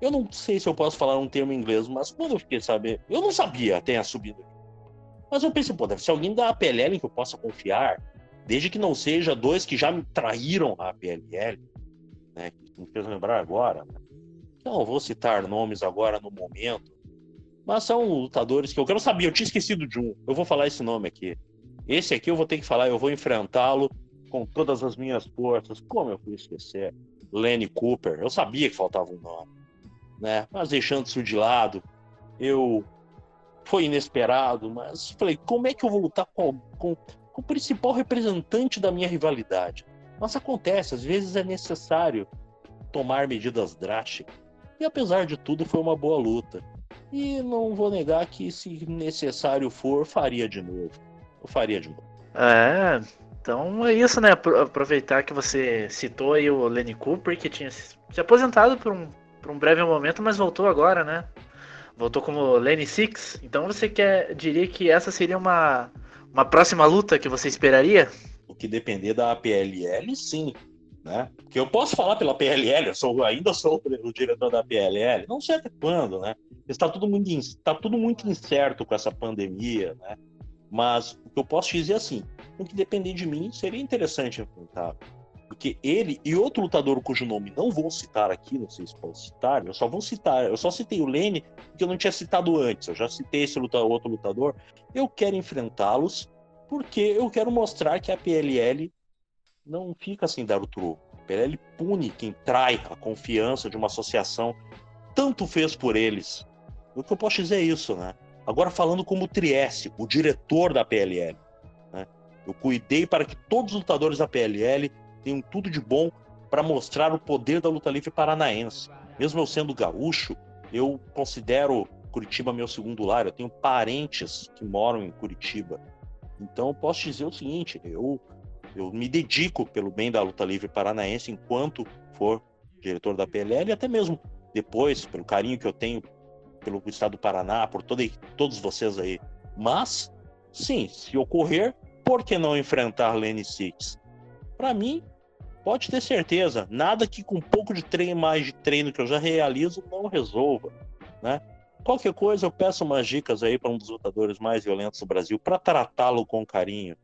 Eu não sei se eu posso falar um termo em inglês, mas quando eu fiquei sabendo, eu não sabia até a subida. Mas eu pensei, pô, deve ser alguém da APLL que eu possa confiar, desde que não seja dois que já me traíram a APLL, né? Que me fez lembrar agora. Né? Não vou citar nomes agora no momento, mas são lutadores que eu quero saber. Eu tinha esquecido de um. Eu vou falar esse nome aqui. Esse aqui eu vou ter que falar. Eu vou enfrentá-lo com todas as minhas forças. Como eu fui esquecer? Lenny Cooper. Eu sabia que faltava um nome. Né? Mas deixando isso de lado, eu. Foi inesperado, mas falei: como é que eu vou lutar com, com, com o principal representante da minha rivalidade? Mas acontece, às vezes é necessário tomar medidas drásticas. E apesar de tudo, foi uma boa luta. E não vou negar que, se necessário for, faria de novo. Eu faria de novo. É, então é isso, né? Aproveitar que você citou aí o Lenny Cooper, que tinha se aposentado por um, por um breve momento, mas voltou agora, né? Voltou como Lenny Six. Então você quer, diria que essa seria uma, uma próxima luta que você esperaria? O que depender da APLL, sim né? Porque eu posso falar pela PLL, eu sou, ainda sou o diretor da PLL, não sei até quando, né? Está tudo muito, está tudo muito incerto com essa pandemia, né? Mas o que eu posso dizer é assim, o que depender de mim seria interessante enfrentar. Porque ele e outro lutador cujo nome não vou citar aqui, não sei se posso citar, eu só vou citar, eu só citei o Lene, porque eu não tinha citado antes, eu já citei esse lutador, outro lutador. Eu quero enfrentá-los porque eu quero mostrar que a PLL não fica sem dar o troco. Ele pune quem trai a confiança de uma associação. Tanto fez por eles. O que eu posso dizer é isso, né? Agora falando como Trieste, o diretor da PLL. Né? Eu cuidei para que todos os lutadores da PLL tenham tudo de bom para mostrar o poder da luta livre paranaense. Mesmo eu sendo gaúcho, eu considero Curitiba meu segundo lar. Eu tenho parentes que moram em Curitiba. Então posso dizer o seguinte: eu eu me dedico pelo bem da luta livre paranaense enquanto for diretor da PLL e até mesmo depois, pelo carinho que eu tenho pelo estado do Paraná, por todo, todos vocês aí. Mas, sim, se ocorrer, por que não enfrentar Lenny Six? Para mim, pode ter certeza, nada que com um pouco de treino mais de treino que eu já realizo não resolva, né? Qualquer coisa eu peço umas dicas aí para um dos lutadores mais violentos do Brasil para tratá-lo com carinho?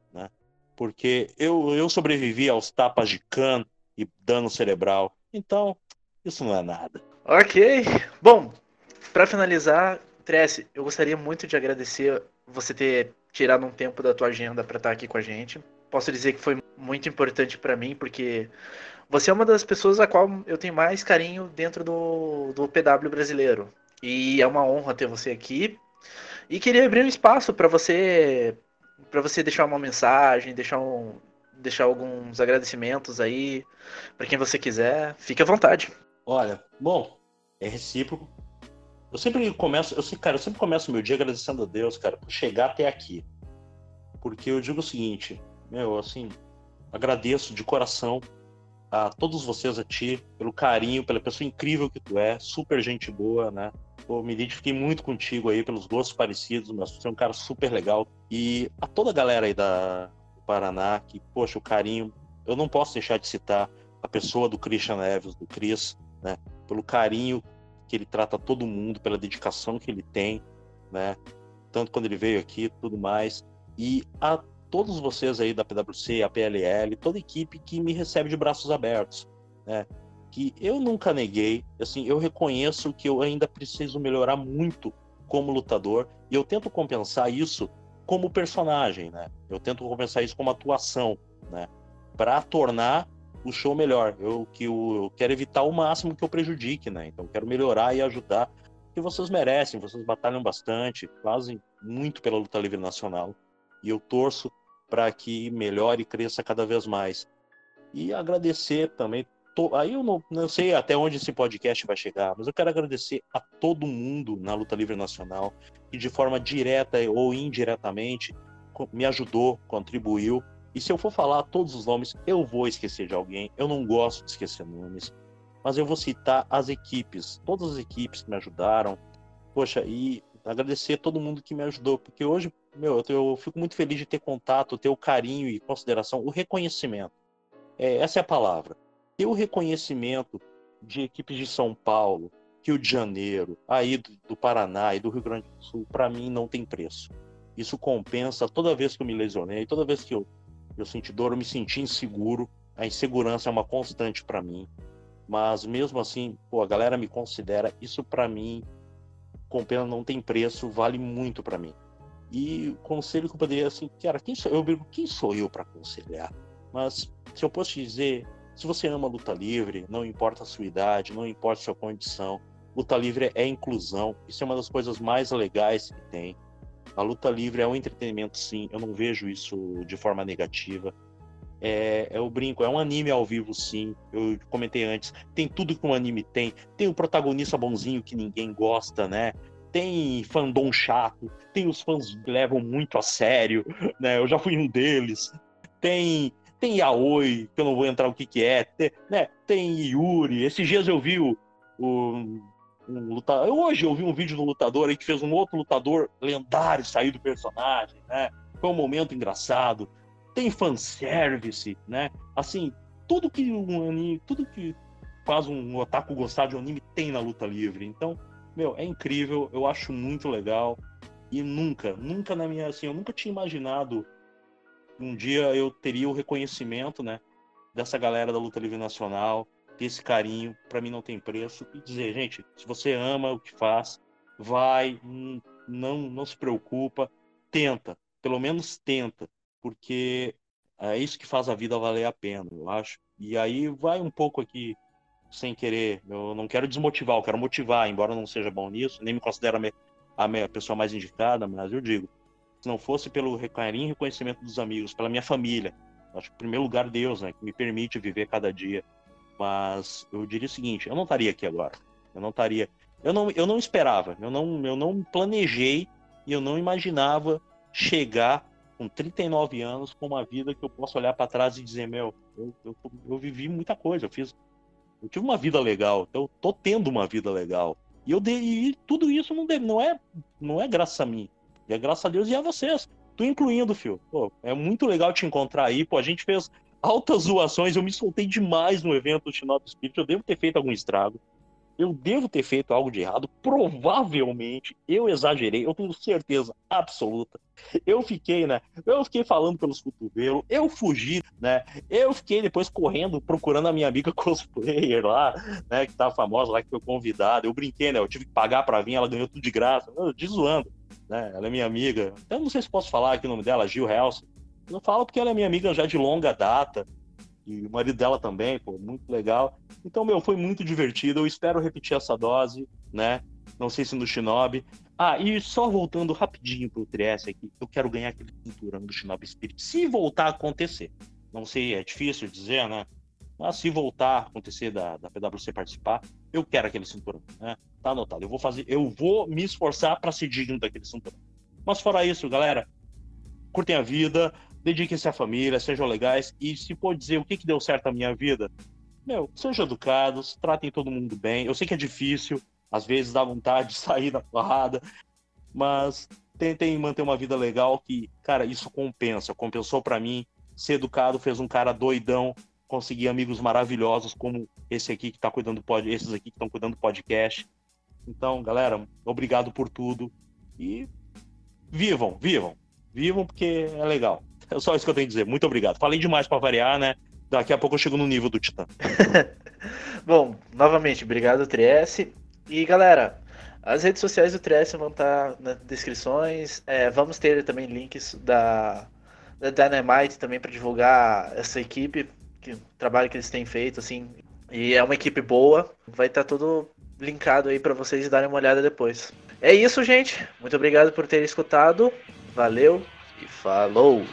Porque eu, eu sobrevivi aos tapas de cano e dano cerebral. Então, isso não é nada. Ok. Bom, para finalizar, Tress, eu gostaria muito de agradecer você ter tirado um tempo da tua agenda para estar aqui com a gente. Posso dizer que foi muito importante para mim, porque você é uma das pessoas a qual eu tenho mais carinho dentro do, do PW brasileiro. E é uma honra ter você aqui. E queria abrir um espaço para você para você deixar uma mensagem, deixar, um, deixar alguns agradecimentos aí para quem você quiser. Fique à vontade. Olha, bom, é recíproco. Eu sempre começo, eu sei, cara, eu sempre começo meu dia agradecendo a Deus, cara, por chegar até aqui. Porque eu digo o seguinte, meu, assim, agradeço de coração a todos vocês, a ti, pelo carinho, pela pessoa incrível que tu é, super gente boa, né? Pô, me identifiquei muito contigo aí pelos gostos parecidos, mas você é um cara super legal. E a toda a galera aí da do Paraná, que, poxa, o carinho. Eu não posso deixar de citar a pessoa do Christian Neves, do Cris, né? Pelo carinho que ele trata todo mundo, pela dedicação que ele tem, né? Tanto quando ele veio aqui, tudo mais. E a todos vocês aí da PwC, a PLL, toda a equipe que me recebe de braços abertos, né? que eu nunca neguei. Assim, eu reconheço que eu ainda preciso melhorar muito como lutador e eu tento compensar isso como personagem, né? Eu tento compensar isso como atuação, né? Para tornar o show melhor. Eu que eu, eu, quero evitar o máximo que eu prejudique, né? Então quero melhorar e ajudar que vocês merecem. Vocês batalham bastante, fazem muito pela luta livre nacional e eu torço para que melhore e cresça cada vez mais. E agradecer também aí eu não, não sei até onde esse podcast vai chegar, mas eu quero agradecer a todo mundo na luta livre nacional que de forma direta ou indiretamente me ajudou, contribuiu. E se eu for falar todos os nomes, eu vou esquecer de alguém. Eu não gosto de esquecer nomes, mas eu vou citar as equipes, todas as equipes que me ajudaram. Poxa, e agradecer todo mundo que me ajudou, porque hoje, meu, eu, fico muito feliz de ter contato, ter o carinho e consideração, o reconhecimento. É, essa é a palavra ter o reconhecimento de equipes de São Paulo, Rio de Janeiro, aí do, do Paraná e do Rio Grande do Sul, para mim não tem preço. Isso compensa toda vez que eu me lesionei, toda vez que eu, eu senti dor, eu me senti inseguro. A insegurança é uma constante para mim. Mas mesmo assim, pô, a galera me considera, isso para mim, compensa, não tem preço, vale muito para mim. E o conselho que eu poderia, assim, cara, quem sou eu? Quem sou eu para aconselhar? Mas se eu posso te dizer, se você ama luta livre, não importa a sua idade, não importa a sua condição, luta livre é inclusão. Isso é uma das coisas mais legais que tem. A luta livre é um entretenimento, sim. Eu não vejo isso de forma negativa. É, é o brinco, é um anime ao vivo, sim. Eu comentei antes. Tem tudo que um anime tem. Tem o protagonista bonzinho que ninguém gosta, né? Tem fandom chato. Tem os fãs que levam muito a sério, né? Eu já fui um deles. Tem tem Yaoi, que eu não vou entrar o que que é, tem, né? tem Yuri. Esses dias eu vi o, o um lutador. Hoje eu vi um vídeo do lutador aí que fez um outro lutador lendário sair do personagem, né? Foi um momento engraçado. Tem fanservice, né? Assim, tudo que um anime, tudo que faz um otaku gostar de um anime tem na luta livre. Então, meu, é incrível, eu acho muito legal. E nunca, nunca na minha, assim, eu nunca tinha imaginado um dia eu teria o reconhecimento, né, dessa galera da luta livre nacional, ter esse carinho, para mim não tem preço e dizer, gente, se você ama o que faz, vai, não não se preocupa, tenta, pelo menos tenta, porque é isso que faz a vida valer a pena, eu acho. E aí vai um pouco aqui sem querer, eu não quero desmotivar, eu quero motivar, embora não seja bom nisso, nem me considero a, me, a pessoa mais indicada, mas eu digo, se não fosse pelo carinho e reconhecimento dos amigos, pela minha família, acho que em primeiro lugar Deus, né, que me permite viver cada dia. Mas eu diria o seguinte, eu não estaria aqui agora. Eu não estaria, eu não, eu não esperava, eu não, eu não planejei e eu não imaginava chegar com 39 anos com uma vida que eu posso olhar para trás e dizer, meu, eu, eu, eu, vivi muita coisa, eu fiz eu tive uma vida legal, então tô tendo uma vida legal. E eu dei, e tudo isso não, deve, não é não é graças a mim. É graças a Deus e a vocês. Tu incluindo, Fio. Pô, é muito legal te encontrar aí. Pô, a gente fez altas zoações. Eu me soltei demais no evento do Shinobi Spirit. Eu devo ter feito algum estrago. Eu devo ter feito algo de errado. Provavelmente eu exagerei. Eu tenho certeza absoluta. Eu fiquei, né? Eu fiquei falando pelos cotovelos. Eu fugi, né? Eu fiquei depois correndo, procurando a minha amiga cosplayer lá, né? Que tá famosa lá, que foi convidada. Eu brinquei, né? Eu tive que pagar pra vir. Ela ganhou tudo de graça. Eu, de zoando né? Ela é minha amiga. Eu não sei se posso falar aqui o nome dela, Gil Helson. Eu não falo porque ela é minha amiga já de longa data. E o marido dela também, pô, muito legal. Então, meu, foi muito divertido. Eu espero repetir essa dose, né? Não sei se no Shinobi. Ah, e só voltando rapidinho pro Trieste aqui, eu quero ganhar aquele cinturão do Shinobi Spirit. Se voltar a acontecer. Não sei, é difícil dizer, né? Mas se voltar a acontecer da, da PwC participar, eu quero aquele cinturão, né? Tá anotado. Eu vou fazer, eu vou me esforçar para ser digno daquele cinturão. Mas fora isso, galera, curtem a vida, dediquem-se à família, sejam legais e se for dizer o que, que deu certo na minha vida, meu, sejam educados, tratem todo mundo bem. Eu sei que é difícil, às vezes dá vontade de sair na porrada, mas tentem manter uma vida legal que, cara, isso compensa. Compensou para mim. Ser educado fez um cara doidão, conseguir amigos maravilhosos como esse aqui que tá cuidando esses aqui que estão cuidando do podcast. Então, galera, obrigado por tudo e vivam, vivam, vivam porque é legal. É só isso que eu tenho a dizer. Muito obrigado. Falei demais para variar, né? Daqui a pouco eu chego no nível do Titã. Bom, novamente, obrigado, Trieste. E galera, as redes sociais do Trieste vão estar nas descrições. É, vamos ter também links da, da Dynamite também para divulgar essa equipe, que, o trabalho que eles têm feito, assim. E é uma equipe boa. Vai estar tudo linkado aí para vocês darem uma olhada depois. É isso, gente. Muito obrigado por terem escutado. Valeu e falou!